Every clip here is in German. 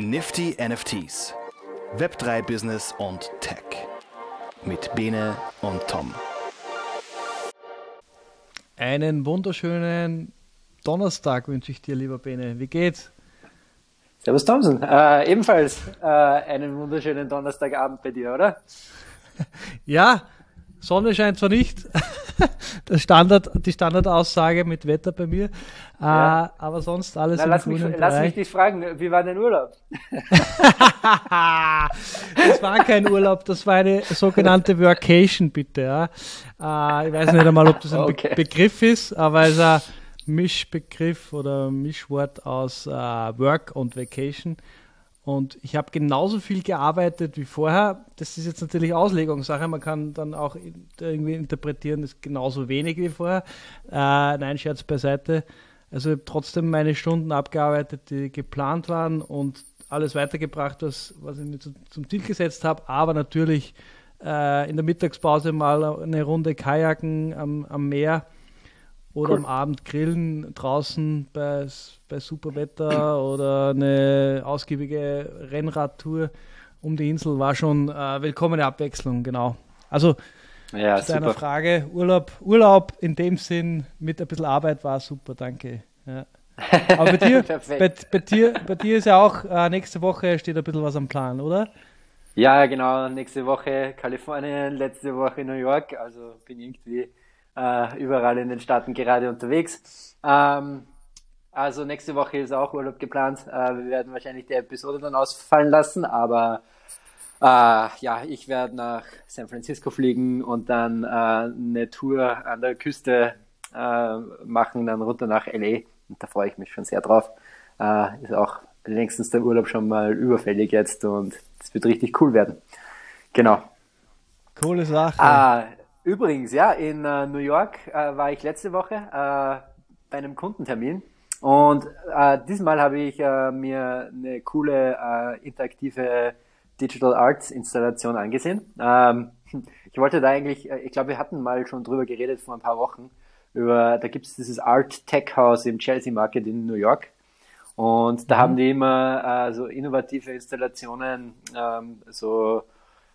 Nifty NFTs. Web3 Business und Tech. Mit Bene und Tom. Einen wunderschönen Donnerstag wünsche ich dir, lieber Bene. Wie geht's? Servus Thompson. Äh, ebenfalls äh, einen wunderschönen Donnerstagabend bei dir, oder? ja, Sonne scheint zwar nicht, das Standard, die Standardaussage mit Wetter bei mir, ja. äh, aber sonst alles Na, lass mich, lass mich dich fragen, wie war dein Urlaub? das war kein Urlaub, das war eine sogenannte Workation, bitte. Ja. Äh, ich weiß nicht einmal, ob das ein okay. Be Begriff ist, aber es ist ein Mischbegriff oder Mischwort aus äh, Work und Vacation. Und ich habe genauso viel gearbeitet wie vorher. Das ist jetzt natürlich Auslegungssache. Man kann dann auch irgendwie interpretieren, das ist genauso wenig wie vorher. Äh, nein, Scherz beiseite. Also trotzdem meine Stunden abgearbeitet, die geplant waren und alles weitergebracht, was, was ich mir zu, zum Ziel gesetzt habe. Aber natürlich äh, in der Mittagspause mal eine Runde Kajaken am, am Meer oder cool. am Abend grillen draußen bei, bei super Wetter oder eine ausgiebige Rennradtour um die Insel war schon äh, willkommene Abwechslung, genau. Also ja, zu deiner Frage, Urlaub, Urlaub in dem Sinn mit ein bisschen Arbeit war super, danke. Ja. Aber bei dir, bei, bei, dir, bei dir ist ja auch äh, nächste Woche steht ein bisschen was am Plan, oder? Ja, genau. Nächste Woche Kalifornien, letzte Woche New York. Also bin irgendwie äh, überall in den Staaten gerade unterwegs. Ähm, also nächste Woche ist auch Urlaub geplant. Äh, wir werden wahrscheinlich die Episode dann ausfallen lassen, aber äh, ja, ich werde nach San Francisco fliegen und dann äh, eine Tour an der Küste äh, machen, dann runter nach LA. Und da freue ich mich schon sehr drauf. Äh, ist auch längstens der Urlaub schon mal überfällig jetzt und es wird richtig cool werden. Genau. Coole Sache. Ah, Übrigens, ja, in äh, New York äh, war ich letzte Woche äh, bei einem Kundentermin und äh, diesmal habe ich äh, mir eine coole äh, interaktive Digital Arts Installation angesehen. Ähm, ich wollte da eigentlich, ich glaube, wir hatten mal schon drüber geredet vor ein paar Wochen. Über, da gibt es dieses Art Tech House im Chelsea Market in New York. Und da mhm. haben die immer so innovative Installationen, ähm, so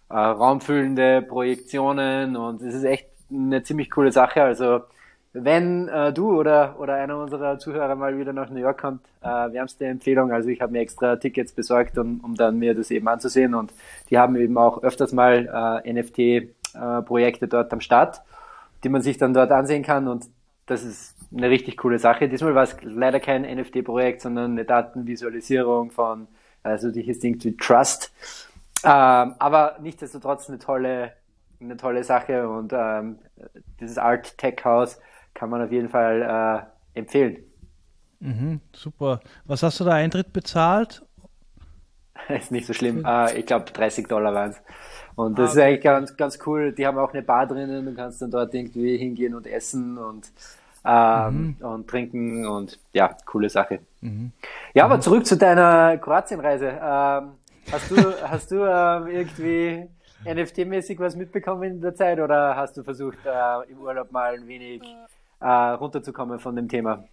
äh, raumfüllende Projektionen und es ist echt eine ziemlich coole Sache. Also wenn äh, du oder, oder einer unserer Zuhörer mal wieder nach New York kommt, äh, wärmste Empfehlung. Also ich habe mir extra Tickets besorgt, um, um dann mir das eben anzusehen und die haben eben auch öfters mal äh, NFT-Projekte äh, dort am Start, die man sich dann dort ansehen kann und das ist eine richtig coole Sache. Diesmal war es leider kein NFT-Projekt, sondern eine Datenvisualisierung von, also die hieß irgendwie Trust. Ähm, aber nichtsdestotrotz eine tolle, eine tolle Sache und ähm, dieses Art Tech House kann man auf jeden Fall äh, empfehlen. Mhm, super. Was hast du da Eintritt bezahlt? ist nicht so schlimm. Äh, ich glaube 30 Dollar waren es. Und das ah, ist eigentlich ganz, ganz cool. Die haben auch eine Bar drinnen. Du kannst dann dort irgendwie hingehen und essen und, ähm, mhm. und trinken und ja, coole Sache. Mhm. Ja, aber mhm. zurück zu deiner Kroatienreise. Ähm, Hast du, hast du ähm, irgendwie NFT-mäßig was mitbekommen in der Zeit oder hast du versucht, äh, im Urlaub mal ein wenig äh, runterzukommen von dem Thema?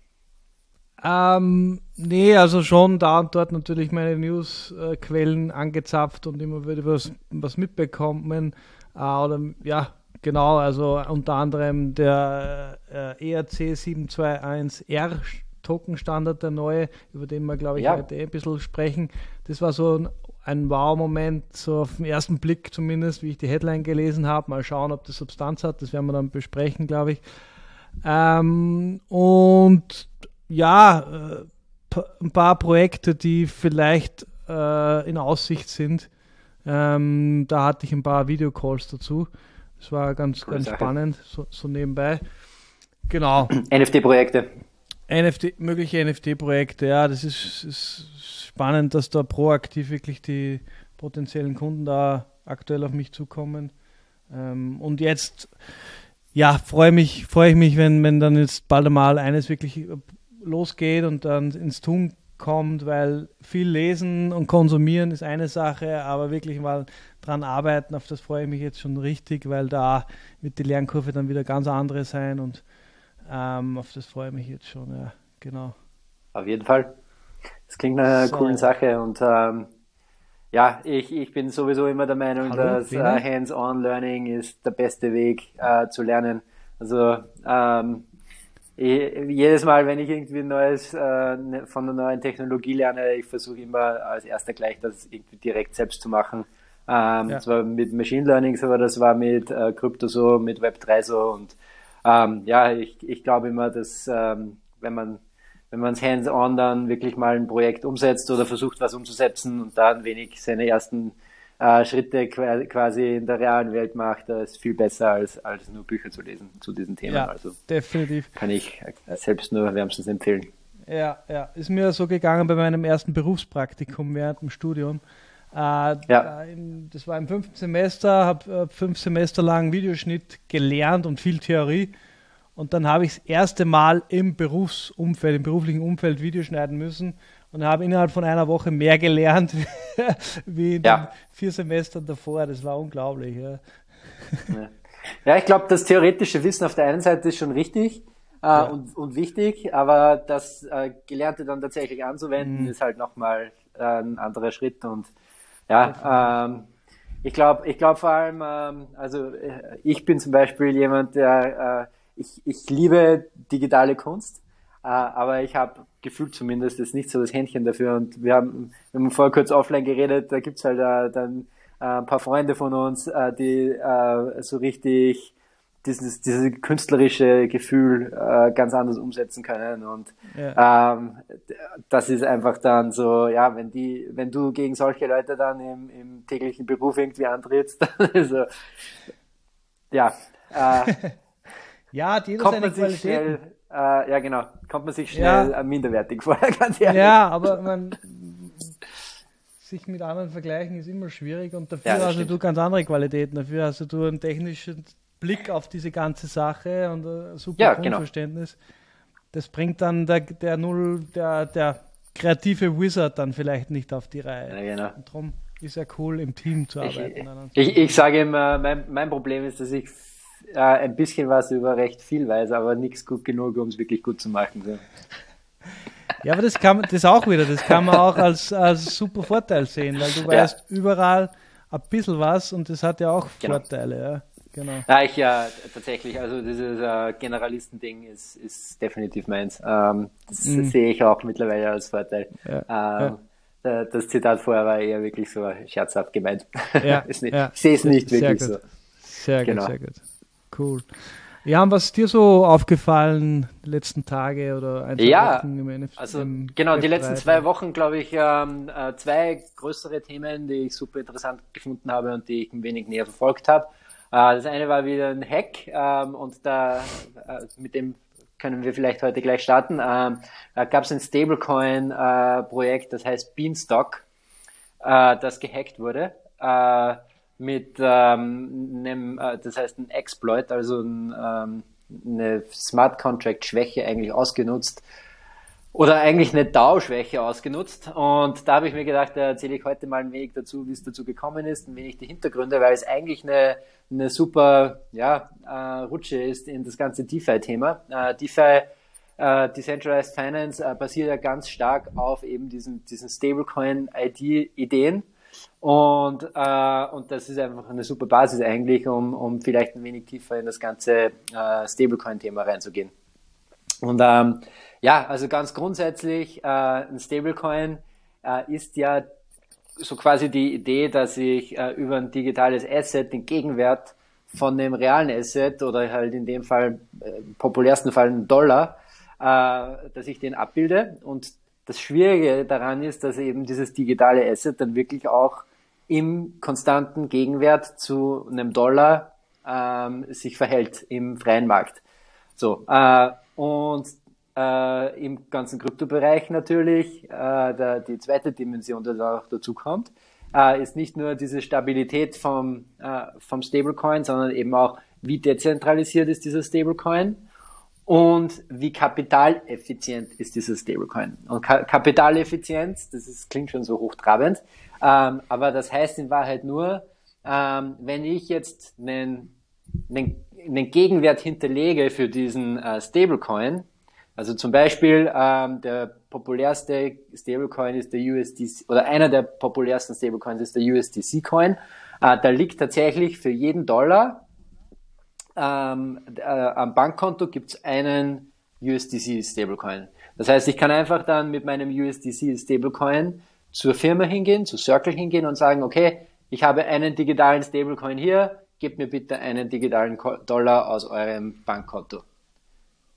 Ähm, nee, also schon da und dort natürlich meine Newsquellen angezapft und immer wieder was, was mitbekommen. Äh, oder ja, genau, also unter anderem der äh, ERC 721R Token-Standard, der neue, über den wir, glaube ich, ja. heute ein bisschen sprechen. Das war so ein ein Wow-Moment, so auf den ersten Blick zumindest, wie ich die Headline gelesen habe. Mal schauen, ob das Substanz hat. Das werden wir dann besprechen, glaube ich. Ähm, und ja, äh, ein paar Projekte, die vielleicht äh, in Aussicht sind. Ähm, da hatte ich ein paar Videocalls dazu. Das war ganz, Coole ganz Sache. spannend, so, so nebenbei. Genau. NFT-Projekte. NFT, mögliche NFT-Projekte, ja, das ist, ist spannend, dass da proaktiv wirklich die potenziellen Kunden da aktuell auf mich zukommen. Ähm, und jetzt, ja, freue mich, freue ich mich, wenn, wenn dann jetzt bald einmal eines wirklich losgeht und dann ins Tun kommt, weil viel lesen und konsumieren ist eine Sache, aber wirklich mal dran arbeiten, auf das freue ich mich jetzt schon richtig, weil da wird die Lernkurve dann wieder ganz andere sein und ähm, auf das freue ich mich jetzt schon, ja, genau. Auf jeden Fall. Das klingt nach einer so. coolen Sache und ähm, ja, ich, ich bin sowieso immer der Meinung, Hallo, dass äh, Hands-on-Learning ist der beste Weg äh, zu lernen. Also ähm, ich, jedes Mal, wenn ich irgendwie Neues äh, ne, von einer neuen Technologie lerne, ich versuche immer als erster gleich das irgendwie direkt selbst zu machen. Ähm, ja. Das war mit Machine Learning so, das war mit äh, Krypto so, mit Web3 so und ähm, ja, ich, ich glaube immer, dass ähm, wenn man wenn man es hands-on dann wirklich mal ein Projekt umsetzt oder versucht, was umzusetzen und da ein wenig seine ersten äh, Schritte quasi in der realen Welt macht, das ist viel besser als, als nur Bücher zu lesen zu diesen Themen. Ja, also definitiv. Kann ich selbst nur wärmstens empfehlen. Ja, ja, ist mir so gegangen bei meinem ersten Berufspraktikum während dem Studium. Äh, ja. Das war im fünften Semester, habe äh, fünf Semester lang Videoschnitt gelernt und viel Theorie. Und dann habe ich das erste Mal im Berufsumfeld, im beruflichen Umfeld Video schneiden müssen und habe innerhalb von einer Woche mehr gelernt wie in ja. den vier Semestern davor. Das war unglaublich. Ja, ja ich glaube, das theoretische Wissen auf der einen Seite ist schon richtig äh, ja. und, und, wichtig, aber das äh, Gelernte dann tatsächlich anzuwenden, mhm. ist halt nochmal äh, ein anderer Schritt. Und ja, ähm, ich glaube, ich glaube vor allem, ähm, also äh, ich bin zum Beispiel jemand, der äh, ich, ich liebe digitale Kunst, äh, aber ich habe gefühlt zumindest jetzt nicht so das Händchen dafür. Und wir haben, wir haben vorher kurz offline geredet, da gibt's halt äh, dann äh, ein paar Freunde von uns, äh, die äh, so richtig dieses, dieses künstlerische Gefühl äh, ganz anders umsetzen können. Und ja. ähm, das ist einfach dann so, ja, wenn die, wenn du gegen solche Leute dann im, im täglichen Beruf irgendwie antrittst, dann ist so, ja, äh, Ja, hat jeder kommt seine man sich schnell, äh, ja genau, kommt man sich schnell ja. minderwertig vor, ganz ehrlich. Ja, aber man, sich mit anderen vergleichen ist immer schwierig und dafür ja, hast stimmt. du ganz andere Qualitäten. Dafür hast du einen technischen Blick auf diese ganze Sache und ein super ja, genau. Grundverständnis. Genau. Das bringt dann der, der Null, der, der kreative Wizard dann vielleicht nicht auf die Reihe. Ja, genau. Und darum ist ja cool, im Team zu arbeiten. Ich, ich, ich sage immer, mein, mein Problem ist, dass ich äh, ein bisschen was über recht viel weiß, aber nichts gut genug, um es wirklich gut zu machen. So. Ja, aber das kann man, das auch wieder, das kann man auch als, als super Vorteil sehen, weil du weißt ja. überall ein bisschen was und das hat ja auch genau. Vorteile, ja. Genau. Ja, ich ja tatsächlich, also dieses äh, Generalisten-Ding ist, ist definitiv meins. Ähm, das mhm. sehe ich auch mittlerweile als Vorteil. Ja. Ähm, ja. Das Zitat vorher war eher wirklich so scherzhaft gemeint. Ja. nicht, ich sehe es nicht wirklich sehr so. Sehr genau. gut, sehr gut. Cool. Ja, und was ist dir so aufgefallen die letzten Tage oder ein, zwei ja, Wochen im NF also genau, die letzten zwei Wochen, glaube ich, ähm, äh, zwei größere Themen, die ich super interessant gefunden habe und die ich ein wenig näher verfolgt habe. Äh, das eine war wieder ein Hack ähm, und da äh, mit dem können wir vielleicht heute gleich starten. Ähm, da gab es ein Stablecoin-Projekt, äh, das heißt Beanstalk, äh, das gehackt wurde. Mit ähm, einem, äh, das heißt ein Exploit, also ein, ähm, eine Smart Contract Schwäche eigentlich ausgenutzt oder eigentlich eine DAO-Schwäche ausgenutzt. Und da habe ich mir gedacht, da erzähle ich heute mal ein wenig dazu, wie es dazu gekommen ist, ein wenig die Hintergründe, weil es eigentlich eine, eine super ja, äh, Rutsche ist in das ganze DeFi-Thema. Äh, DeFi, äh, Decentralized Finance, äh, basiert ja ganz stark auf eben diesen, diesen Stablecoin-ID-Ideen. Und, äh, und das ist einfach eine super Basis eigentlich, um, um vielleicht ein wenig tiefer in das ganze äh, Stablecoin-Thema reinzugehen. Und ähm, ja, also ganz grundsätzlich, äh, ein Stablecoin äh, ist ja so quasi die Idee, dass ich äh, über ein digitales Asset den Gegenwert von dem realen Asset oder halt in dem Fall, äh, populärsten Fall einen Dollar, äh, dass ich den abbilde und das Schwierige daran ist, dass eben dieses digitale Asset dann wirklich auch im konstanten Gegenwert zu einem Dollar ähm, sich verhält im freien Markt. So äh, und äh, im ganzen Kryptobereich natürlich äh, der, die zweite Dimension, die da auch dazu kommt, äh, ist nicht nur diese Stabilität vom, äh, vom Stablecoin, sondern eben auch, wie dezentralisiert ist dieser Stablecoin und wie kapitaleffizient ist dieser Stablecoin. Und Ka Kapitaleffizienz, das ist, klingt schon so hochtrabend, ähm, aber das heißt in Wahrheit nur, ähm, wenn ich jetzt einen, einen, Gegenwert hinterlege für diesen äh, Stablecoin, also zum Beispiel ähm, der populärste Stablecoin ist der USDC, oder einer der populärsten Stablecoins ist der USDC-Coin. Äh, da liegt tatsächlich für jeden Dollar ähm, äh, am Bankkonto gibt's einen USDC-Stablecoin. Das heißt, ich kann einfach dann mit meinem USDC-Stablecoin zur Firma hingehen, zu Circle hingehen und sagen, okay, ich habe einen digitalen Stablecoin hier, gebt mir bitte einen digitalen Dollar aus eurem Bankkonto.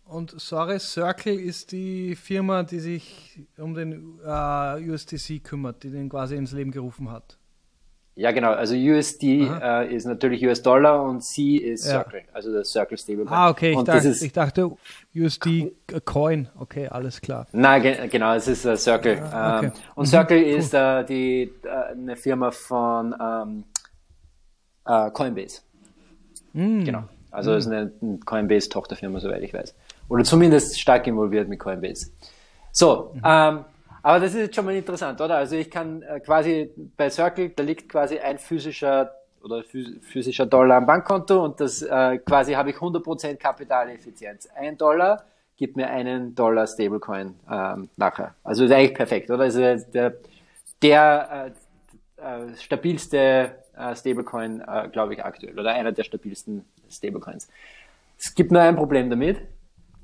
Und sorry, Circle ist die Firma, die sich um den äh, USDC kümmert, die den quasi ins Leben gerufen hat. Ja, genau. Also USD äh, ist natürlich US-Dollar und C ist Circle, ja. also das Circle Stablecoin. Ah, okay. Ich, dachte, ich dachte USD Coin. Okay, alles klar. Nein, ge genau, es ist uh, Circle. Ah, okay. ähm, und Circle mhm, ist uh, die, uh, eine Firma von ähm, Coinbase. Mhm. Genau. Also mhm. ist eine Coinbase-Tochterfirma, soweit ich weiß. Oder zumindest stark involviert mit Coinbase. So, mhm. ähm, aber das ist jetzt schon mal interessant, oder? Also ich kann äh, quasi bei Circle, da liegt quasi ein physischer oder physischer Dollar am Bankkonto und das äh, quasi habe ich 100% Kapitaleffizienz. Ein Dollar gibt mir einen Dollar Stablecoin ähm, nachher. Also ist eigentlich perfekt, oder? Also der, der äh, äh, stabilste äh, Stablecoin, äh, glaube ich, aktuell oder einer der stabilsten Stablecoins. Es gibt nur ein Problem damit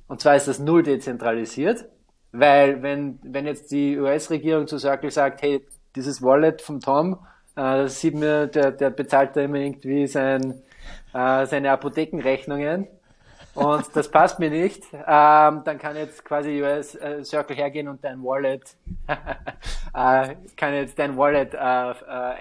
und zwar ist das null dezentralisiert weil wenn, wenn jetzt die US-Regierung zu Circle sagt, hey, dieses Wallet vom Tom, äh, das sieht mir, der, der bezahlt da immer irgendwie sein, äh, seine Apothekenrechnungen und das passt mir nicht, ähm, dann kann jetzt quasi US äh, Circle hergehen und dein Wallet äh, kann jetzt dein Wallet äh, äh,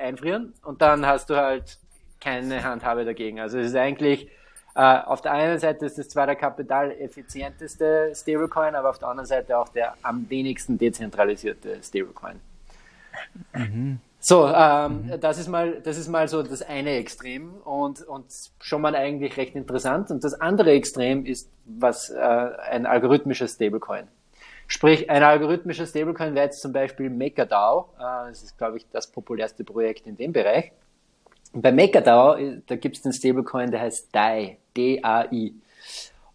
einfrieren und dann hast du halt keine Handhabe dagegen. Also es ist eigentlich äh, auf der einen Seite ist es zwar der kapitaleffizienteste Stablecoin, aber auf der anderen Seite auch der am wenigsten dezentralisierte Stablecoin. Mhm. So, ähm, mhm. das ist mal, das ist mal so das eine Extrem und, und schon mal eigentlich recht interessant. Und das andere Extrem ist was, äh, ein algorithmischer Stablecoin. Sprich, ein algorithmischer Stablecoin wäre jetzt zum Beispiel MakerDAO. Äh, das ist, glaube ich, das populärste Projekt in dem Bereich. Bei MakerDAO, da gibt es den Stablecoin, der heißt DAI, D-A-I.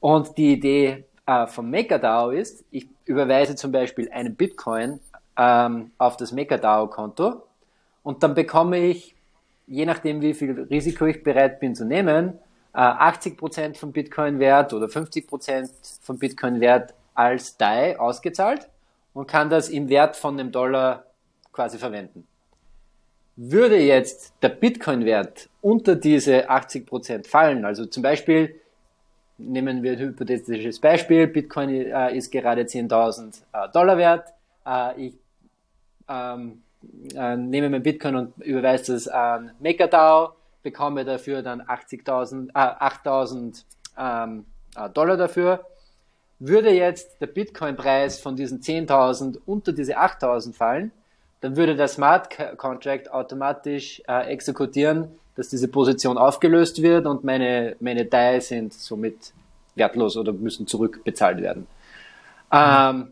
Und die Idee äh, von MakerDAO ist, ich überweise zum Beispiel einen Bitcoin ähm, auf das MakerDAO-Konto und dann bekomme ich, je nachdem wie viel Risiko ich bereit bin zu nehmen, äh, 80% vom Bitcoin-Wert oder 50% vom Bitcoin-Wert als DAI ausgezahlt und kann das im Wert von einem Dollar quasi verwenden. Würde jetzt der Bitcoin-Wert unter diese 80% fallen, also zum Beispiel, nehmen wir ein hypothetisches Beispiel, Bitcoin äh, ist gerade 10.000 äh, Dollar wert, äh, ich ähm, äh, nehme mein Bitcoin und überweise es an MakerDAO, bekomme dafür dann 80.000, äh, 8.000 ähm, äh, Dollar dafür. Würde jetzt der Bitcoin-Preis von diesen 10.000 unter diese 8.000 fallen, dann würde der Smart Contract automatisch äh, exekutieren, dass diese Position aufgelöst wird und meine, meine DAI sind somit wertlos oder müssen zurückbezahlt werden. Ähm,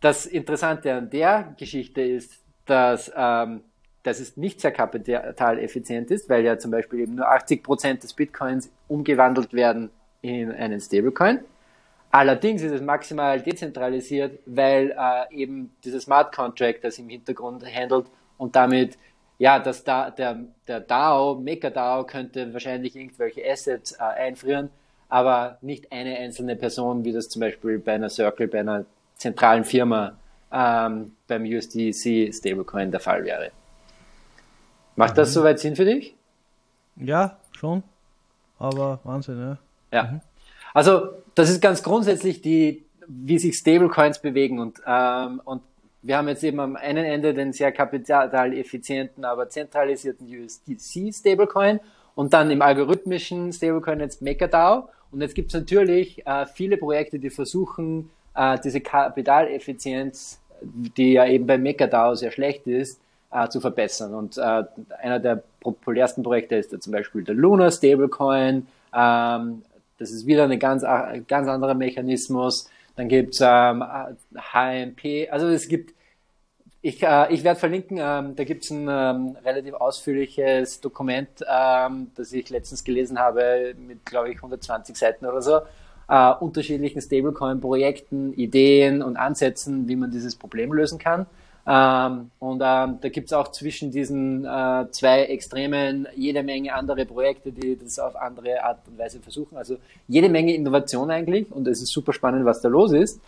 das Interessante an der Geschichte ist, dass, ähm, dass es nicht sehr kapitaleffizient ist, weil ja zum Beispiel eben nur 80 Prozent des Bitcoins umgewandelt werden in einen Stablecoin. Allerdings ist es maximal dezentralisiert, weil äh, eben dieses Smart Contract das im Hintergrund handelt und damit, ja, dass da, der, der DAO, MakerDAO könnte wahrscheinlich irgendwelche Assets äh, einfrieren, aber nicht eine einzelne Person, wie das zum Beispiel bei einer Circle, bei einer zentralen Firma ähm, beim USDC Stablecoin der Fall wäre. Macht das mhm. soweit Sinn für dich? Ja, schon. Aber Wahnsinn, ja. Ja. Mhm. Also das ist ganz grundsätzlich die, wie sich Stablecoins bewegen und, ähm, und wir haben jetzt eben am einen Ende den sehr kapitaleffizienten, aber zentralisierten USDC Stablecoin und dann im algorithmischen Stablecoin jetzt MakerDAO. Und jetzt gibt es natürlich äh, viele Projekte, die versuchen, äh, diese Kapitaleffizienz, die ja eben bei MakerDAO sehr schlecht ist, äh, zu verbessern. Und äh, einer der populärsten Projekte ist da zum Beispiel der Luna Stablecoin, ähm, das ist wieder ein ganz, ganz anderer Mechanismus. Dann gibt's ähm, HMP, also es gibt, ich, äh, ich werde verlinken, ähm, da gibt's ein ähm, relativ ausführliches Dokument, ähm, das ich letztens gelesen habe mit, glaube ich, 120 Seiten oder so. äh, unterschiedlichen Stablecoin-Projekten, Ideen und Ansätzen, wie man dieses Problem lösen kann. Ähm, und ähm, da gibt's auch zwischen diesen äh, zwei Extremen jede Menge andere Projekte, die das auf andere Art und Weise versuchen. Also jede Menge Innovation eigentlich und es ist super spannend, was da los ist.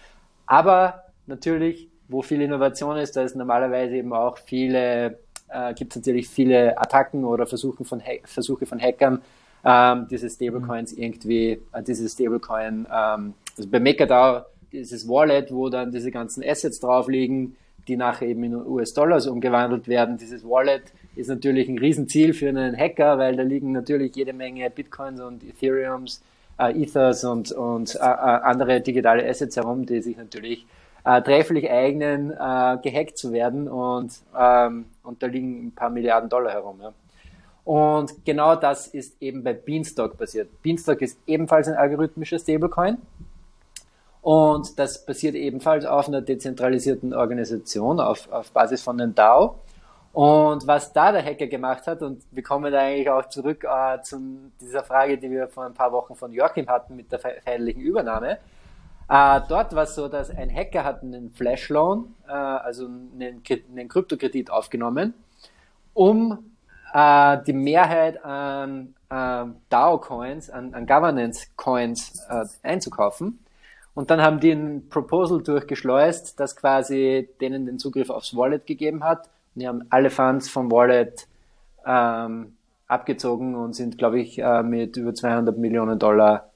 Aber natürlich, wo viel Innovation ist, da ist normalerweise eben auch viele, äh, gibt es natürlich viele Attacken oder Versuche von, Versuche von Hackern, ähm, diese Stablecoins mhm. irgendwie, äh, diese Stablecoin, ähm, also bei MakerDAO dieses Wallet, wo dann diese ganzen Assets drauf liegen, die nachher eben in US-Dollars umgewandelt werden. Dieses Wallet ist natürlich ein Riesenziel für einen Hacker, weil da liegen natürlich jede Menge Bitcoins und Ethereums, äh, Ethers und, und äh, äh andere digitale Assets herum, die sich natürlich äh, trefflich eignen, äh, gehackt zu werden und, ähm, und da liegen ein paar Milliarden Dollar herum. Ja. Und genau das ist eben bei Beanstalk passiert. Beanstalk ist ebenfalls ein algorithmischer Stablecoin. Und das basiert ebenfalls auf einer dezentralisierten Organisation, auf, auf Basis von einem DAO. Und was da der Hacker gemacht hat, und wir kommen da eigentlich auch zurück äh, zu dieser Frage, die wir vor ein paar Wochen von Joachim hatten mit der feierlichen Übernahme. Äh, dort war es so, dass ein Hacker hat einen Flash Loan, äh, also einen, einen Kryptokredit aufgenommen, um äh, die Mehrheit an äh, DAO-Coins, an, an Governance-Coins äh, einzukaufen. Und dann haben die ein Proposal durchgeschleust, das quasi denen den Zugriff aufs Wallet gegeben hat. Und die haben alle Funds vom Wallet ähm, abgezogen und sind, glaube ich, äh, mit über 200 Millionen Dollar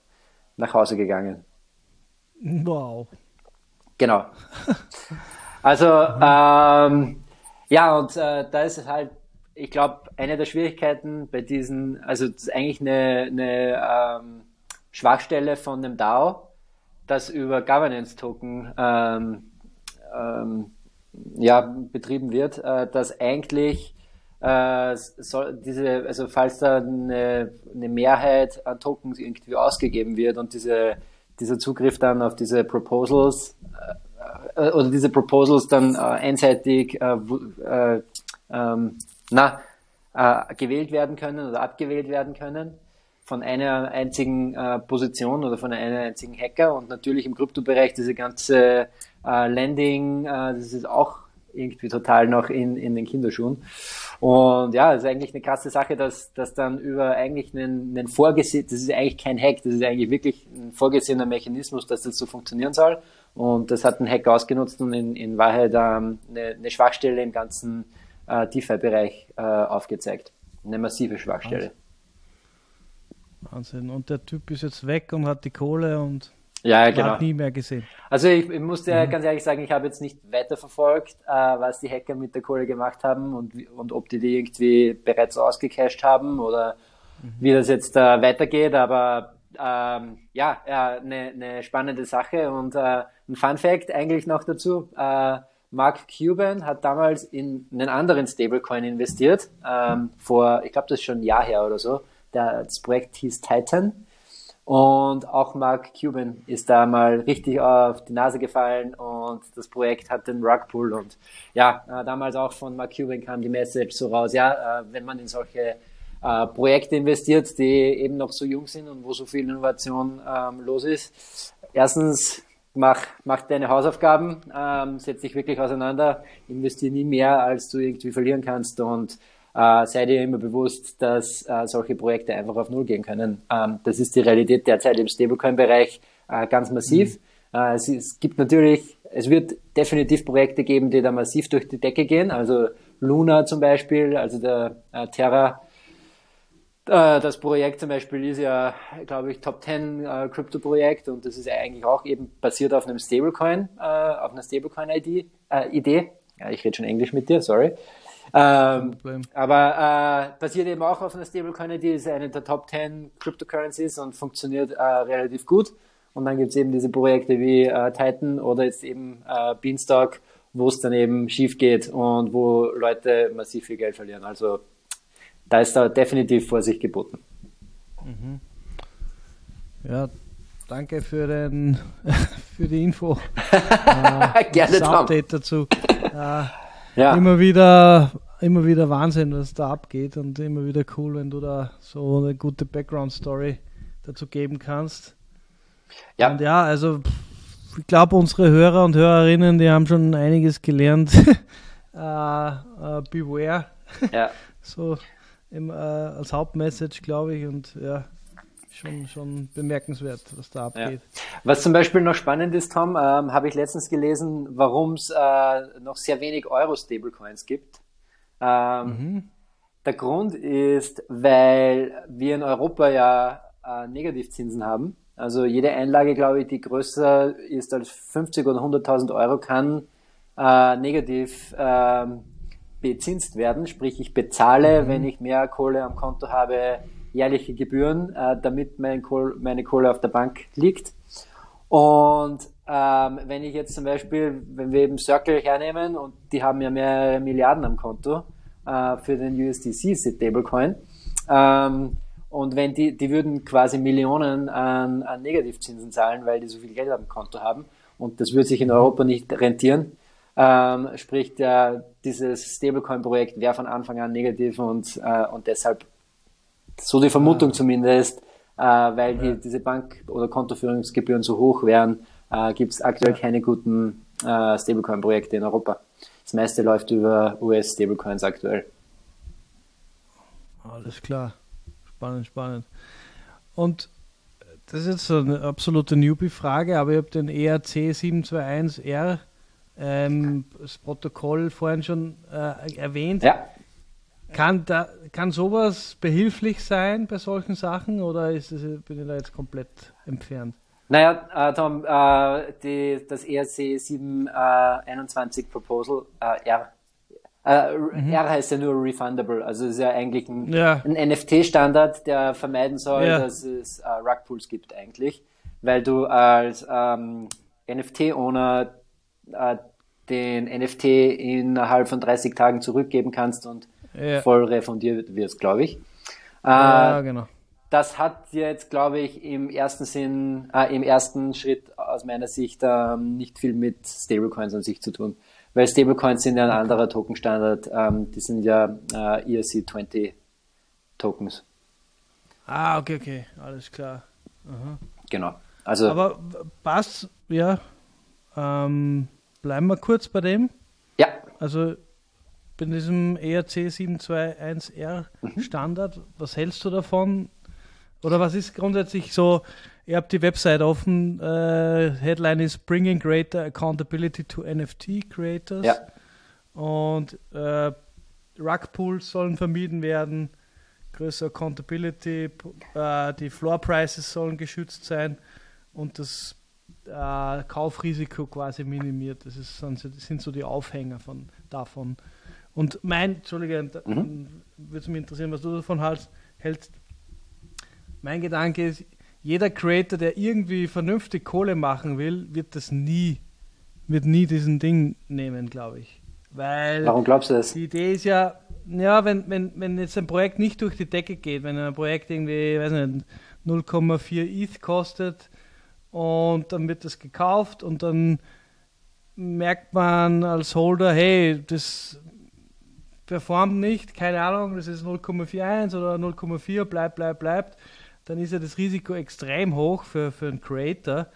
nach Hause gegangen. Wow. Genau. Also, ähm, ja, und äh, da ist es halt ich glaube, eine der Schwierigkeiten bei diesen, also das ist eigentlich eine, eine ähm, Schwachstelle von dem DAO, das über Governance-Token ähm, ähm, ja, betrieben wird, äh, dass eigentlich äh, soll diese, also falls da eine, eine Mehrheit an Tokens irgendwie ausgegeben wird und diese, dieser Zugriff dann auf diese Proposals äh, äh oder diese Proposals dann äh, einseitig äh, äh, ähm, na, äh, gewählt werden können oder abgewählt werden können von einer einzigen äh, Position oder von einem einzigen Hacker und natürlich im Kryptobereich diese ganze äh, Landing, äh, das ist auch irgendwie total noch in, in den Kinderschuhen. Und ja, das ist eigentlich eine krasse Sache, dass, dass dann über eigentlich einen, einen vorgesehen, das ist eigentlich kein Hack, das ist eigentlich wirklich ein vorgesehener Mechanismus, dass das so funktionieren soll. Und das hat ein Hack ausgenutzt und in, in Wahrheit ähm, eine, eine Schwachstelle im ganzen äh, DeFi-Bereich äh, aufgezeigt. Eine massive Schwachstelle. Wahnsinn. Und der Typ ist jetzt weg und hat die Kohle und ja, genau. Hat nie mehr gesehen. Also ich, ich musste mhm. ganz ehrlich sagen, ich habe jetzt nicht weiterverfolgt, äh, was die Hacker mit der Kohle gemacht haben und, und ob die die irgendwie bereits ausgecasht haben oder mhm. wie das jetzt äh, weitergeht. Aber ähm, ja, eine, eine spannende Sache und äh, ein Fun Fact eigentlich noch dazu. Äh, Mark Cuban hat damals in einen anderen Stablecoin investiert, ähm, vor, ich glaube, das ist schon ein Jahr her oder so. Das Projekt hieß Titan. Und auch Mark Cuban ist da mal richtig auf die Nase gefallen und das Projekt hat den Rugpull und ja, äh, damals auch von Mark Cuban kam die Message so raus, ja, äh, wenn man in solche äh, Projekte investiert, die eben noch so jung sind und wo so viel Innovation ähm, los ist. Erstens mach, mach deine Hausaufgaben, ähm, setz dich wirklich auseinander, investiere nie mehr, als du irgendwie verlieren kannst und äh, sei dir immer bewusst, dass äh, solche Projekte einfach auf Null gehen können. Ähm, das ist die Realität derzeit im Stablecoin-Bereich äh, ganz massiv. Mhm. Äh, es, es, gibt natürlich, es wird definitiv Projekte geben, die da massiv durch die Decke gehen. Also Luna zum Beispiel, also der äh, Terra äh, das Projekt zum Beispiel ist ja, glaube ich, Top 10 äh, Krypto-Projekt und das ist eigentlich auch eben basiert auf einem Stablecoin, äh, auf einer Stablecoin-Idee. Äh, Idee. Ja, ich rede schon Englisch mit dir, sorry. Ähm, aber äh, basiert eben auch auf einer Stablecoin-Idee, ist eine der Top 10 Cryptocurrencies und funktioniert äh, relativ gut. Und dann gibt es eben diese Projekte wie äh, Titan oder jetzt eben äh, Beanstalk, wo es dann eben schief geht und wo Leute massiv viel Geld verlieren. Also da ist da definitiv Vorsicht geboten. Mhm. Ja, danke für, den, für die Info. äh, Gerne das Update dazu. Ja. Immer wieder, immer wieder Wahnsinn, was da abgeht und immer wieder cool, wenn du da so eine gute Background-Story dazu geben kannst. Ja. Und ja, also ich glaube, unsere Hörer und Hörerinnen, die haben schon einiges gelernt. uh, uh, beware. Ja. so im, uh, als Hauptmessage, glaube ich. Und ja, schon, schon bemerkenswert, was da abgeht. Ja. Was zum Beispiel noch spannend ist, Tom, ähm, habe ich letztens gelesen, warum es äh, noch sehr wenig Euro-Stablecoins gibt. Ähm, mhm. Der Grund ist, weil wir in Europa ja äh, Negativzinsen haben. Also jede Einlage, glaube ich, die größer ist als 50 oder 100.000 Euro, kann äh, negativ äh, bezinst werden. Sprich, ich bezahle, mhm. wenn ich mehr Kohle am Konto habe, jährliche Gebühren, äh, damit mein Kohl, meine Kohle auf der Bank liegt. Und ähm, wenn ich jetzt zum Beispiel, wenn wir eben Circle hernehmen und die haben ja mehrere Milliarden am Konto äh, für den USDC Stablecoin, ähm, und wenn die, die würden quasi Millionen an, an Negativzinsen zahlen, weil die so viel Geld am Konto haben. Und das würde sich in Europa nicht rentieren. Ähm, sprich, der, dieses Stablecoin-Projekt wäre von Anfang an negativ und, äh, und deshalb so die Vermutung ah. zumindest, äh, weil die, diese Bank- oder Kontoführungsgebühren so hoch wären, äh, gibt es aktuell keine guten äh, Stablecoin-Projekte in Europa. Das meiste läuft über US-Stablecoins aktuell. Alles klar. Spannend, spannend. Und das ist jetzt so eine absolute Newbie-Frage, aber ich habe den ERC 721R, ähm, das Protokoll vorhin schon äh, erwähnt. Ja. Kann, da, kann sowas behilflich sein bei solchen Sachen oder ist das, bin ich da jetzt komplett entfernt? Naja, äh, Tom, äh, die, das ERC 721 Proposal, äh, R, äh, mhm. R heißt ja nur refundable, also ist ja eigentlich ein, ja. ein NFT-Standard, der vermeiden soll, ja. dass es äh, Rugpools gibt eigentlich, weil du als ähm, NFT-Owner äh, den NFT innerhalb von 30 Tagen zurückgeben kannst und ja. voll refundiert wirst, glaube ich. Äh, ja, genau. Das hat jetzt, glaube ich, im ersten Sinn, äh, im ersten Schritt aus meiner Sicht ähm, nicht viel mit Stablecoins an sich zu tun weil Stablecoins sind ja ein anderer Tokenstandard, ähm, die sind ja äh, ERC20 Tokens. Ah, okay, okay, alles klar. Aha. Genau. Also, Aber passt, ja. Ähm, bleiben wir kurz bei dem. Ja. Also bei diesem ERC 721R mhm. Standard, was hältst du davon? Oder was ist grundsätzlich so Ihr habt die Website offen. Äh, Headline ist Bringing Greater Accountability to NFT Creators. Ja. Und äh, Rugpools sollen vermieden werden. Größere Accountability. Äh, die Floor Prices sollen geschützt sein. Und das äh, Kaufrisiko quasi minimiert. Das, ist, das sind so die Aufhänger von, davon. Und mein, Entschuldige, mhm. würde es mich interessieren, was du davon hältst. Mein Gedanke ist, jeder Creator, der irgendwie vernünftig Kohle machen will, wird das nie, wird nie diesen Ding nehmen, glaube ich. Weil Warum glaubst du das? Die Idee ist ja, ja, wenn, wenn, wenn jetzt ein Projekt nicht durch die Decke geht, wenn ein Projekt irgendwie, weiß nicht, 0,4 ETH kostet und dann wird das gekauft und dann merkt man als Holder, hey, das performt nicht, keine Ahnung, das ist 0,41 oder 0,4, bleibt, bleibt, bleibt dann ist ja das Risiko extrem hoch für, für einen Creator,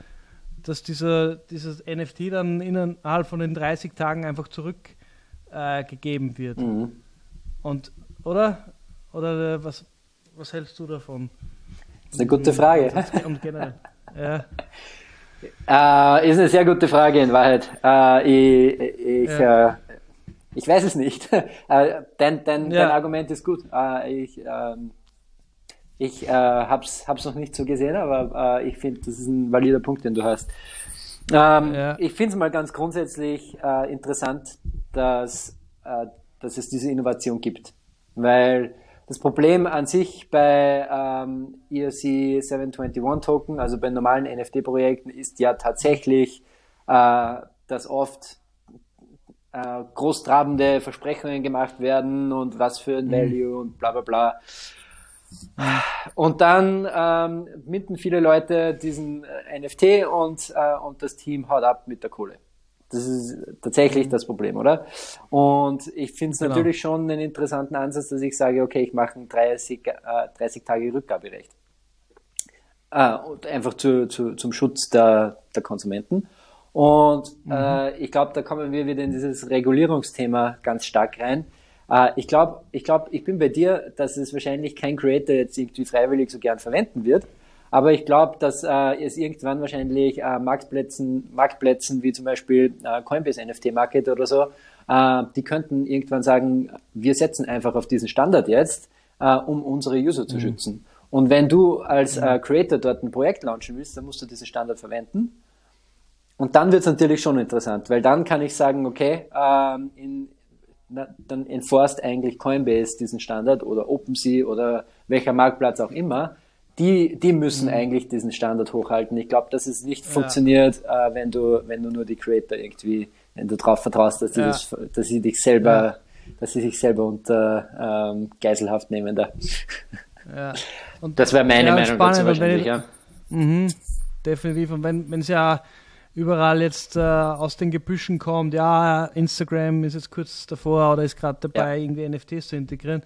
dass dieser, dieses NFT dann innerhalb von den 30 Tagen einfach zurückgegeben äh, wird. Mhm. Und, oder? Oder äh, was, was hältst du davon? Das ist eine gute Frage. Und generell. ja. Äh, ist eine sehr gute Frage in Wahrheit. Äh, ich, ich, ja. Ich weiß es nicht. Äh, dein, dein, ja. dein Argument ist gut. Äh, ich, ähm, ich äh, hab's, hab's noch nicht so gesehen, aber ich finde, das ist ein valider Punkt, den du hast. Ähm, ja. Ich finde es mal ganz grundsätzlich interessant, dass, dass es diese Innovation gibt. Weil das Problem an sich bei ähm, ERC 721 Token, also bei normalen NFT-Projekten, ist ja tatsächlich, äh, dass oft äh, großtrabende Versprechungen gemacht werden und was für ein mhm. Value und bla bla bla. Und dann ähm, minden viele Leute diesen äh, NFT und, äh, und das Team haut ab mit der Kohle. Das ist tatsächlich das Problem, oder? Und ich finde es genau. natürlich schon einen interessanten Ansatz, dass ich sage, okay, ich mache ein 30, äh, 30 Tage Rückgaberecht. äh, einfach zu, zu, zum Schutz der, der Konsumenten. Und mhm. äh, ich glaube, da kommen wir wieder in dieses Regulierungsthema ganz stark rein. Äh, ich glaube, ich, glaub, ich bin bei dir, dass es wahrscheinlich kein Creator jetzt irgendwie freiwillig so gern verwenden wird. Aber ich glaube, dass äh, es irgendwann wahrscheinlich äh, Marktplätzen, Marktplätzen wie zum Beispiel äh, Coinbase NFT Market oder so, äh, die könnten irgendwann sagen, wir setzen einfach auf diesen Standard jetzt, äh, um unsere User zu mhm. schützen. Und wenn du als äh, Creator dort ein Projekt launchen willst, dann musst du diesen Standard verwenden. Und dann wird es natürlich schon interessant, weil dann kann ich sagen, okay, ähm, in, na, dann enforced eigentlich Coinbase diesen Standard oder OpenSea oder welcher Marktplatz auch immer. Die, die müssen mhm. eigentlich diesen Standard hochhalten. Ich glaube, dass es nicht ja. funktioniert, äh, wenn du, wenn du nur die Creator irgendwie, wenn du darauf vertraust, dass, ja. das, dass sie dich selber, ja. dass sie sich selber unter ähm, Geiselhaft nehmen da. Ja. Und das wäre meine Meinung spannend, dazu wahrscheinlich, ja. Mhm, definitiv. Und wenn es ja überall jetzt äh, aus den Gebüschen kommt, ja, Instagram ist jetzt kurz davor oder ist gerade dabei, ja. irgendwie NFTs zu integrieren,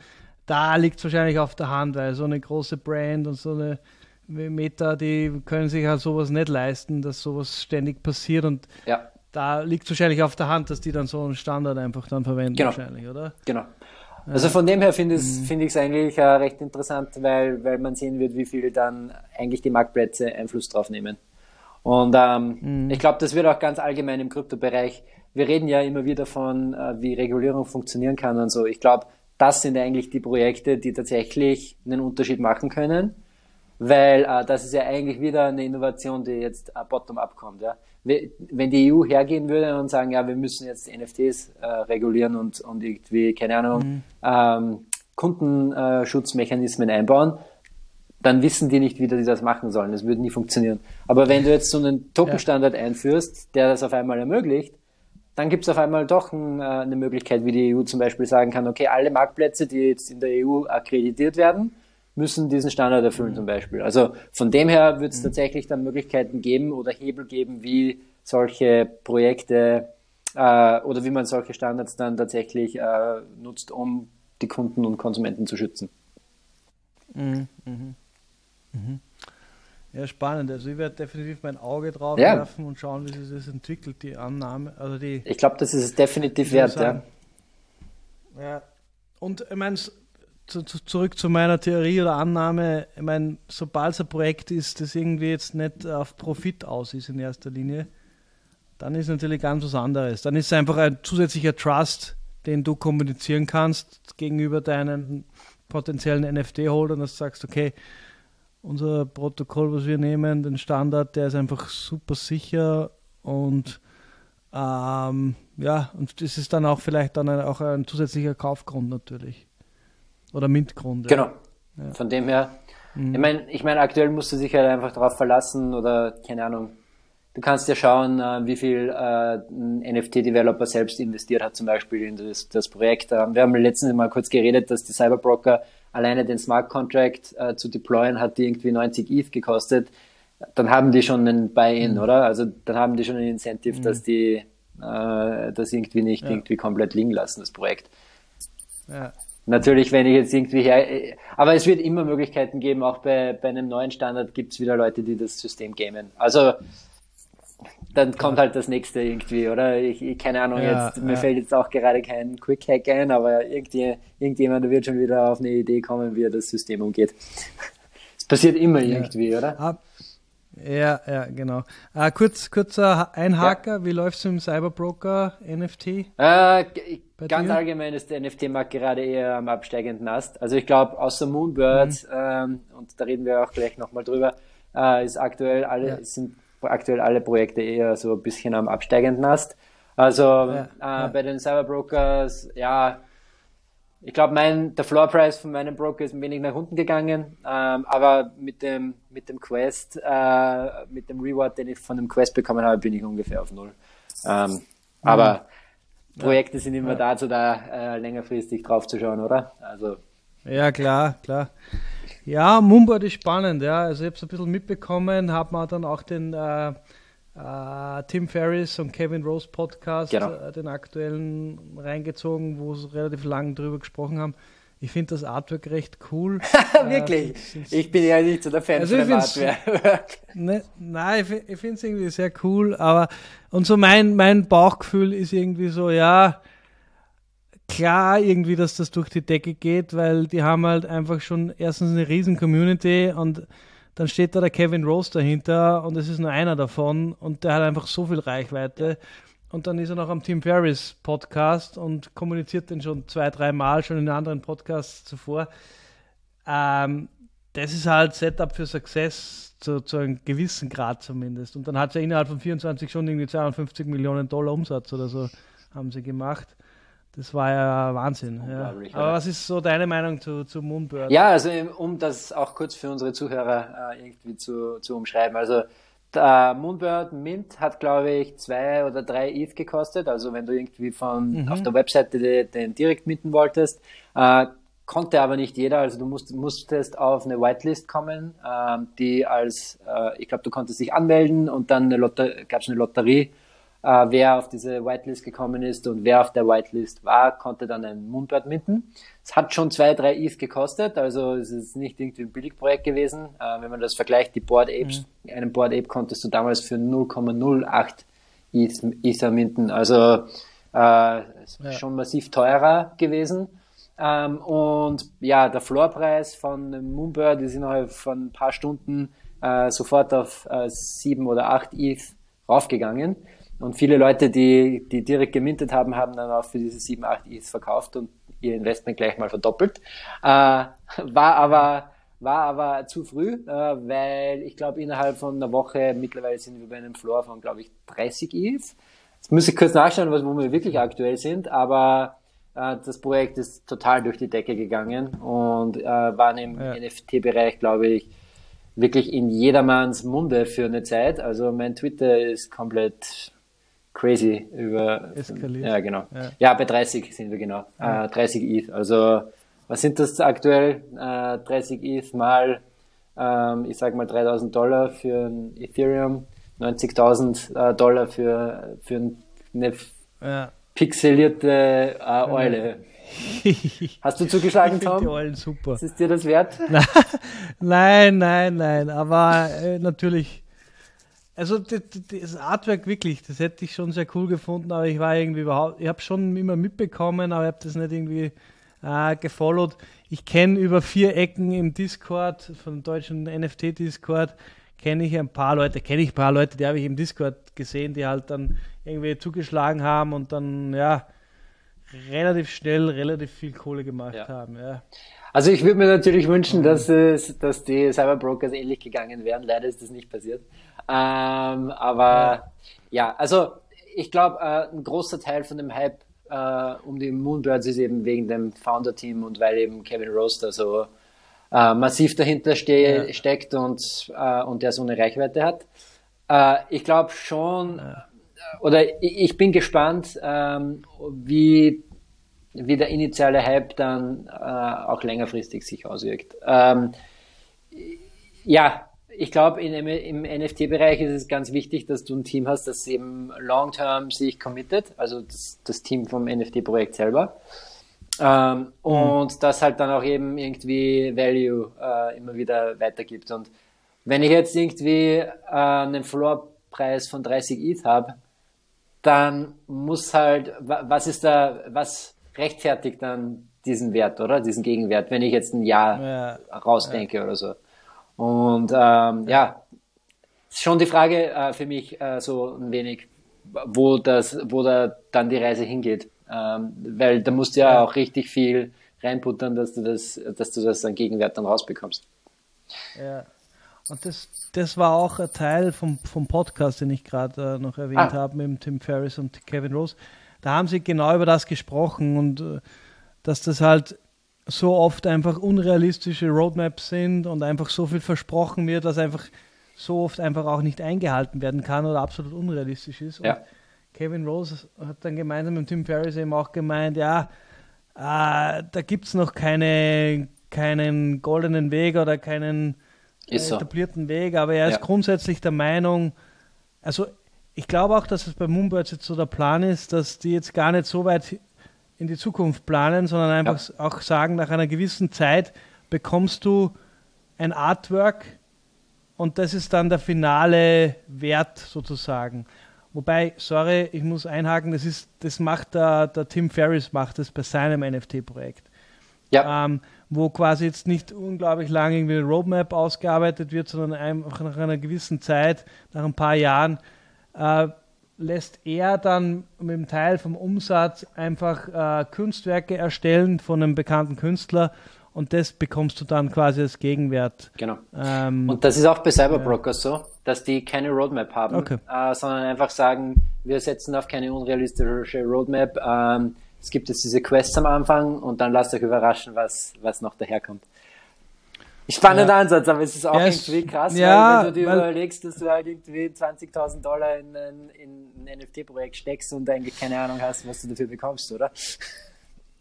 da liegt es wahrscheinlich auf der Hand, weil so eine große Brand und so eine Meta, die können sich halt sowas nicht leisten, dass sowas ständig passiert und ja. da liegt es wahrscheinlich auf der Hand, dass die dann so einen Standard einfach dann verwenden genau. wahrscheinlich, oder? Genau. Also von dem her finde mhm. find ich es eigentlich äh, recht interessant, weil, weil man sehen wird, wie viel dann eigentlich die Marktplätze Einfluss drauf nehmen. Und ähm, mhm. ich glaube, das wird auch ganz allgemein im Kryptobereich. Wir reden ja immer wieder davon, äh, wie Regulierung funktionieren kann und so. Ich glaube, das sind eigentlich die Projekte, die tatsächlich einen Unterschied machen können, weil äh, das ist ja eigentlich wieder eine Innovation, die jetzt äh, bottom-up kommt. Ja. Wenn die EU hergehen würde und sagen, ja, wir müssen jetzt NFTs äh, regulieren und, und irgendwie, keine Ahnung, mhm. ähm, Kundenschutzmechanismen einbauen, dann wissen die nicht, wie die das machen sollen. Das würde nie funktionieren. Aber wenn du jetzt so einen Token-Standard einführst, der das auf einmal ermöglicht, dann gibt es auf einmal doch ein, äh, eine Möglichkeit, wie die EU zum Beispiel sagen kann, okay, alle Marktplätze, die jetzt in der EU akkreditiert werden, müssen diesen Standard erfüllen mhm. zum Beispiel. Also von dem her wird es mhm. tatsächlich dann Möglichkeiten geben oder Hebel geben, wie solche Projekte äh, oder wie man solche Standards dann tatsächlich äh, nutzt, um die Kunden und Konsumenten zu schützen. Mhm. Mhm. Ja, spannend. Also ich werde definitiv mein Auge drauf ja. werfen und schauen, wie sich das entwickelt, die Annahme. Also die, ich glaube, das ist es definitiv wert, ja. Ja. Und ich meine, zu, zu, zurück zu meiner Theorie oder Annahme, ich meine, sobald es ein Projekt ist, das irgendwie jetzt nicht auf Profit aus ist in erster Linie, dann ist natürlich ganz was anderes. Dann ist es einfach ein zusätzlicher Trust, den du kommunizieren kannst gegenüber deinen potenziellen NFT-Holdern, dass du sagst, okay, unser Protokoll, was wir nehmen, den Standard, der ist einfach super sicher und ähm, ja, und das ist dann auch vielleicht dann ein, auch ein zusätzlicher Kaufgrund natürlich. Oder Mintgrund. Genau. Ja. Von dem her, mhm. ich meine, ich mein, aktuell musst du dich halt einfach darauf verlassen oder keine Ahnung. Du kannst ja schauen, äh, wie viel äh, ein NFT-Developer selbst investiert hat, zum Beispiel in das, das Projekt. Ähm, wir haben letztens mal kurz geredet, dass die Cyberbroker alleine den Smart Contract äh, zu deployen, hat die irgendwie 90 ETH gekostet. Dann haben die schon einen Buy-in, mhm. oder? Also dann haben die schon ein Incentive, mhm. dass die das irgendwie nicht ja. irgendwie komplett liegen lassen, das Projekt. Ja. Natürlich, wenn ich jetzt irgendwie her, aber es wird immer Möglichkeiten geben, auch bei, bei einem neuen Standard gibt es wieder Leute, die das System gamen. Also dann kommt halt das nächste irgendwie, oder? Ich, ich keine Ahnung, ja, jetzt, mir ja. fällt jetzt auch gerade kein Quick Hack ein, aber irgendwie, irgendjemand wird schon wieder auf eine Idee kommen, wie er das System umgeht. Es passiert immer ja. irgendwie, oder? Ab, ja, ja, genau. Äh, kurz, kurzer Einhaker, wie läuft es im Cyberbroker NFT? Äh, ganz dir? allgemein ist der NFT-Markt gerade eher am absteigenden Ast. Also ich glaube, außer Moonbird, mhm. ähm, und da reden wir auch gleich nochmal drüber, äh, ist aktuell alle, sind aktuell alle Projekte eher so ein bisschen am absteigenden Ast. Also ja, äh, ja. bei den Cyberbrokers, ja, ich glaube, mein der Floor Price von meinem Broker ist ein wenig nach unten gegangen, ähm, aber mit dem mit dem Quest, äh, mit dem Reward, den ich von dem Quest bekommen habe, bin ich ungefähr auf null. Ähm, mhm. Aber Projekte sind immer dazu da, äh, längerfristig drauf zu schauen, oder? Also ja, klar, klar. Ja, Moonboard ist spannend, ja. Also ich habe es ein bisschen mitbekommen, habe mir dann auch den äh, äh, Tim Ferriss und Kevin Rose Podcast, genau. äh, den aktuellen, reingezogen, wo sie relativ lang drüber gesprochen haben. ich finde das Artwork recht cool. Wirklich? Äh, ich bin ja nicht so der Fan also von dem Artwork. Ne, nein, ich, ich finde es irgendwie sehr cool, aber und so mein, mein Bauchgefühl ist irgendwie so, ja, klar irgendwie, dass das durch die Decke geht, weil die haben halt einfach schon erstens eine riesen Community und dann steht da der Kevin Rose dahinter und es ist nur einer davon und der hat einfach so viel Reichweite. Und dann ist er noch am Tim Ferriss Podcast und kommuniziert den schon zwei, drei Mal, schon in anderen Podcasts zuvor. Ähm, das ist halt Setup für Success zu, zu, einem gewissen Grad zumindest. Und dann hat er innerhalb von 24 Stunden irgendwie 52 Millionen Dollar Umsatz oder so haben sie gemacht. Das war ja Wahnsinn. Ja. Aber was ist so deine Meinung zu, zu Moonbird? Ja, also um das auch kurz für unsere Zuhörer äh, irgendwie zu, zu umschreiben. Also der Moonbird Mint hat, glaube ich, zwei oder drei ETH gekostet. Also wenn du irgendwie von mhm. auf der Webseite den, den direkt minten wolltest, äh, konnte aber nicht jeder. Also du musst, musstest auf eine Whitelist kommen, äh, die als, äh, ich glaube, du konntest dich anmelden und dann gab es eine Lotterie äh, wer auf diese Whitelist gekommen ist und wer auf der Whitelist war, konnte dann ein Moonbird minten. Es hat schon zwei, drei ETH gekostet, also es ist nicht irgendwie ein Billigprojekt gewesen. Äh, wenn man das vergleicht, die Board Apes, mhm. einen Board Ape konntest du damals für 0,08 ETH, Ether minten, also äh, ja. schon massiv teurer gewesen. Ähm, und ja, der Floorpreis von Moonbird ist innerhalb von ein paar Stunden äh, sofort auf äh, 7 oder 8 ETH raufgegangen. Und viele Leute, die, die direkt gemintet haben, haben dann auch für diese 7, 8 ETH verkauft und ihr Investment gleich mal verdoppelt. Äh, war aber war aber zu früh, äh, weil ich glaube, innerhalb von einer Woche mittlerweile sind wir bei einem Floor von, glaube ich, 30 ETH. Jetzt muss ich kurz nachschauen, was, wo wir wirklich aktuell sind, aber äh, das Projekt ist total durch die Decke gegangen und äh, waren im ja. NFT-Bereich, glaube ich, wirklich in jedermanns Munde für eine Zeit. Also mein Twitter ist komplett crazy über. Eskaliert. Ja, genau. Ja. ja. bei 30 sind wir genau. Ja. Äh, 30 ETH. Also, was sind das aktuell? Äh, 30 ETH mal, ähm, ich sag mal 3000 Dollar für ein Ethereum, 90.000 äh, Dollar für, für eine ja. pixelierte äh, Eule. Hast du zugeschlagen, ich Tom? Die Eulen super. Ist dir das wert? nein, nein, nein. Aber äh, natürlich also das Artwork wirklich, das hätte ich schon sehr cool gefunden, aber ich war irgendwie überhaupt, ich habe schon immer mitbekommen, aber ich habe das nicht irgendwie äh, gefollowt. Ich kenne über vier Ecken im Discord, vom deutschen NFT-Discord, kenne ich ein paar Leute, kenne ich ein paar Leute, die habe ich im Discord gesehen, die halt dann irgendwie zugeschlagen haben und dann, ja, relativ schnell relativ viel Kohle gemacht ja. haben. Ja. Also ich würde mir natürlich wünschen, dass, es, dass die Cyberbrokers ähnlich gegangen wären. Leider ist das nicht passiert. Ähm, aber ja, also ich glaube, äh, ein großer Teil von dem Hype äh, um die Moonbirds ist eben wegen dem Founder-Team und weil eben Kevin Roaster so äh, massiv dahinter ste ja. steckt und, äh, und der so eine Reichweite hat. Äh, ich glaube schon, ja. oder ich, ich, bin gespannt, ähm, wie, wie der initiale Hype dann äh, auch längerfristig sich auswirkt. Ähm, ja, ich glaube, im NFT-Bereich ist es ganz wichtig, dass du ein Team hast, das eben long-term sich committet, also das, das Team vom NFT-Projekt selber. Ähm, mhm. und das halt dann auch eben irgendwie Value äh, immer wieder weitergibt. Und wenn ich jetzt irgendwie äh, einen Floorpreis von 30 ETH habe, dann muss halt, was ist da, was rechtfertigt dann diesen Wert, oder? Diesen Gegenwert, wenn ich jetzt ein Jahr ja, rausdenke ja. oder so. Und ähm, ja, ist schon die Frage äh, für mich äh, so ein wenig, wo das, wo da dann die Reise hingeht. Ähm, weil da musst du ja, ja, auch richtig viel reinputtern, dass du das, dass du das an Gegenwert dann rausbekommst. Ja. Und das, das war auch ein Teil vom, vom Podcast, den ich gerade äh, noch erwähnt ah. habe, mit Tim Ferriss und Kevin Rose. Da haben sie genau über das gesprochen und äh, dass das halt so oft einfach unrealistische Roadmaps sind und einfach so viel versprochen wird, dass einfach so oft einfach auch nicht eingehalten werden kann oder absolut unrealistisch ist. Ja. Kevin Rose hat dann gemeinsam mit Tim Ferriss eben auch gemeint, ja, äh, da gibt es noch keine, keinen goldenen Weg oder keinen äh, etablierten Weg, aber er ist ja. grundsätzlich der Meinung, also ich glaube auch, dass es bei Moonbirds jetzt so der Plan ist, dass die jetzt gar nicht so weit in die Zukunft planen, sondern einfach ja. auch sagen, nach einer gewissen Zeit bekommst du ein Artwork und das ist dann der finale Wert sozusagen. Wobei, sorry, ich muss einhaken, das ist, das macht der, der Tim Ferriss macht das bei seinem NFT-Projekt. Ja. Ähm, wo quasi jetzt nicht unglaublich lange irgendwie eine Roadmap ausgearbeitet wird, sondern einfach nach einer gewissen Zeit, nach ein paar Jahren, äh, lässt er dann mit dem Teil vom Umsatz einfach äh, Kunstwerke erstellen von einem bekannten Künstler und das bekommst du dann quasi als Gegenwert. Genau. Ähm, und das ist auch bei Cyberbrokers ja. so, dass die keine Roadmap haben, okay. äh, sondern einfach sagen, wir setzen auf keine unrealistische Roadmap. Ähm, es gibt jetzt diese Quests am Anfang und dann lasst euch überraschen, was, was noch daherkommt. Spannender ja. Ansatz, aber es ist auch ja, irgendwie krass, ja, weil wenn du dir überlegst, dass du halt irgendwie 20.000 Dollar in, in, in ein NFT-Projekt steckst und eigentlich keine Ahnung hast, was du dafür bekommst, oder?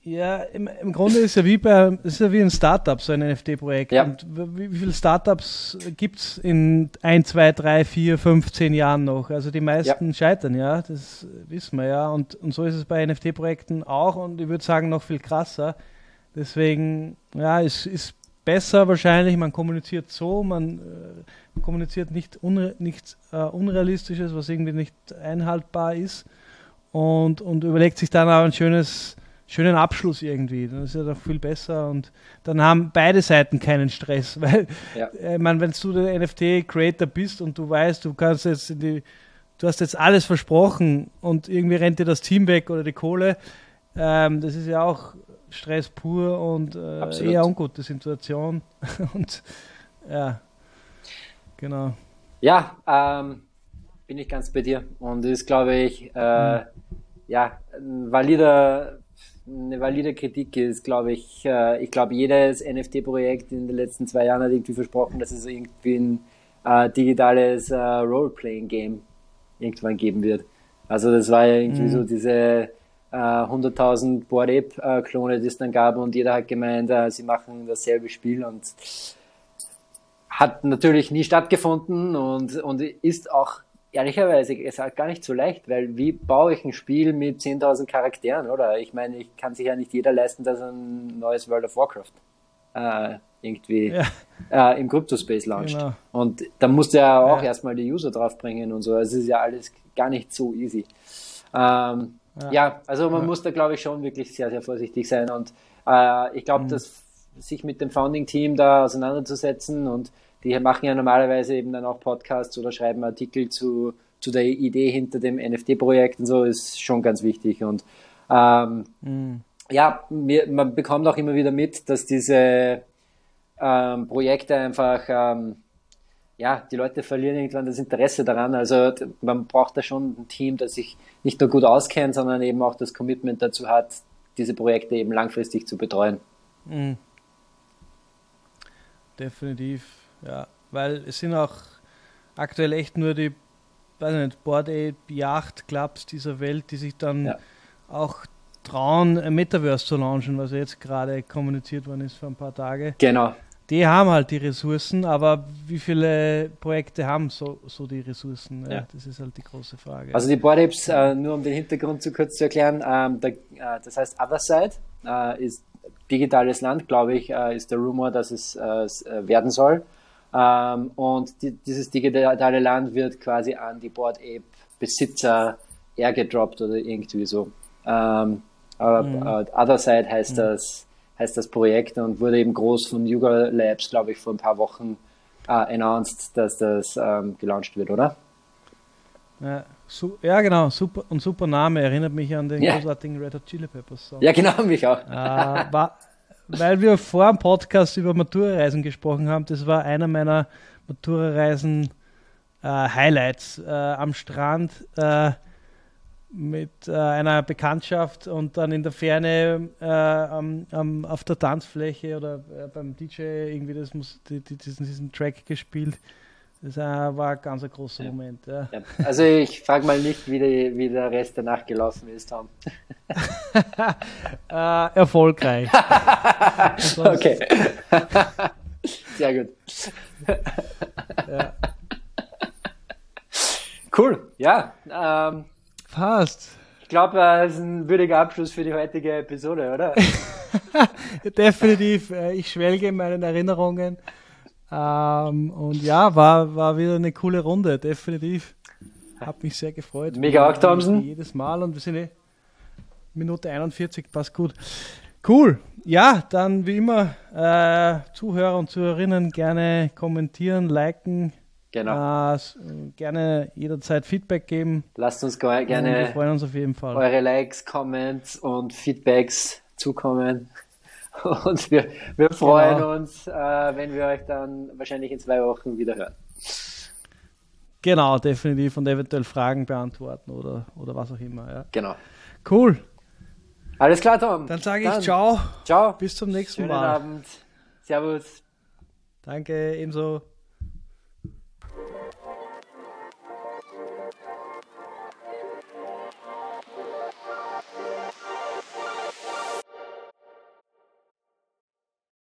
Ja, im, im Grunde ist ja wie bei, ist ja wie ein Startup, so ein NFT-Projekt. Ja. Und wie, wie viele Startups gibt es in 1, 2, 3, 4, 5, 10 Jahren noch? Also die meisten ja. scheitern, ja, das wissen wir ja. Und, und so ist es bei NFT-Projekten auch und ich würde sagen noch viel krasser. Deswegen, ja, es ist besser wahrscheinlich, man kommuniziert so, man äh, kommuniziert nicht unre nichts äh, Unrealistisches, was irgendwie nicht einhaltbar ist und, und überlegt sich dann auch ein schönes schönen Abschluss irgendwie. Das ist ja doch viel besser und dann haben beide Seiten keinen Stress, weil ja. äh, man, wenn du der NFT-Creator bist und du weißt, du kannst jetzt in die, du hast jetzt alles versprochen und irgendwie rennt dir das Team weg oder die Kohle, ähm, das ist ja auch Stress pur und äh, eher ungute Situation und ja, genau. Ja, ähm, bin ich ganz bei dir und ist, glaube ich, äh, mhm. ja, ein valider eine valide Kritik ist, glaube ich, äh, ich glaube, jedes NFT-Projekt in den letzten zwei Jahren hat irgendwie versprochen, dass es irgendwie ein äh, digitales äh, Role-Playing-Game irgendwann geben wird. Also das war ja irgendwie mhm. so diese äh, 100.000 Board Ape-Klone, die es dann gab und jeder hat gemeint, äh, sie machen dasselbe Spiel und hat natürlich nie stattgefunden und, und ist auch ehrlicherweise gesagt gar nicht so leicht, weil wie baue ich ein Spiel mit 10.000 Charakteren, oder? Ich meine, ich kann sich ja nicht jeder leisten, dass ein neues World of Warcraft äh, irgendwie ja. äh, im Crypto-Space launcht. Genau. Und da musst du ja auch ja. erstmal die User draufbringen und so. Also es ist ja alles gar nicht so easy. Ähm, ja. ja. also man muss da, glaube ich, schon wirklich sehr, sehr vorsichtig sein. Und äh, ich glaube, mhm. dass sich mit dem Founding-Team da auseinanderzusetzen und die machen ja normalerweise eben dann auch Podcasts oder schreiben Artikel zu, zu der Idee hinter dem NFT-Projekt und so, ist schon ganz wichtig. Und ähm, mhm. ja, mir, man bekommt auch immer wieder mit, dass diese ähm, Projekte einfach, ähm, ja, die Leute verlieren irgendwann das Interesse daran. Also man braucht da schon ein Team, das sich nicht nur gut auskennt, sondern eben auch das Commitment dazu hat, diese Projekte eben langfristig zu betreuen. Mhm. Definitiv. Ja, weil es sind auch aktuell echt nur die, weiß nicht, Board Ape Yacht Clubs dieser Welt, die sich dann ja. auch trauen, ein Metaverse zu launchen, was jetzt gerade kommuniziert worden ist vor ein paar Tagen. Genau. Die haben halt die Ressourcen, aber wie viele Projekte haben so, so die Ressourcen? Ja. Das ist halt die große Frage. Also die Board Apes, äh, nur um den Hintergrund zu kurz zu erklären, ähm, der, äh, das heißt Otherside äh, ist digitales Land, glaube ich, äh, ist der Rumor, dass es äh, werden soll. Ähm, und die, dieses digitale Land wird quasi an die Board Ape Besitzer airgedroppt oder irgendwie so. Ähm, aber mhm. uh, Other Side heißt mhm. das heißt das Projekt und wurde eben groß von Yuga Labs, glaube ich, vor ein paar Wochen uh, announced, dass das ähm, gelauncht wird, oder? Ja, su ja, genau, super und super Name, erinnert mich an den ja. großartigen Red Hot Chili Peppers Song. Ja, genau, mich auch. Äh, war, weil wir vor dem Podcast über Matura-Reisen gesprochen haben, das war einer meiner Matura-Reisen äh, Highlights äh, am Strand äh, mit äh, einer Bekanntschaft und dann in der Ferne äh, am, am, auf der Tanzfläche oder äh, beim DJ irgendwie das muss, die, die, diesen, diesen Track gespielt. Das war ein ganz großer ja. Moment. Ja. Ja. Also ich frage mal nicht, wie, die, wie, der Rest danach gelaufen ist, Tom. äh, erfolgreich. okay. Sehr gut. Cool, ja. Ähm, Passt. Ich glaube, das ist ein würdiger Abschluss für die heutige Episode, oder? Definitiv. Äh, ich schwelge in meinen Erinnerungen. Ähm, und ja, war, war wieder eine coole Runde, definitiv. Hat mich sehr gefreut. Mega auch, Thompson. Jedes Mal und wir sind eh Minute 41, passt gut. Cool. Ja, dann wie immer äh, Zuhörer und Zuhörerinnen gerne kommentieren, liken. Genau. Äh, gerne jederzeit Feedback geben. Lasst uns gerne wir freuen uns auf jeden Fall. eure Likes, Comments und Feedbacks zukommen. Und wir, wir freuen genau. uns, äh, wenn wir euch dann wahrscheinlich in zwei Wochen wieder hören. Genau, definitiv und eventuell Fragen beantworten oder, oder was auch immer. Ja. Genau. Cool. Alles klar, Tom. Dann sage ich ciao. Ciao. Bis zum nächsten Schönen Mal. Abend. Servus. Danke, ebenso.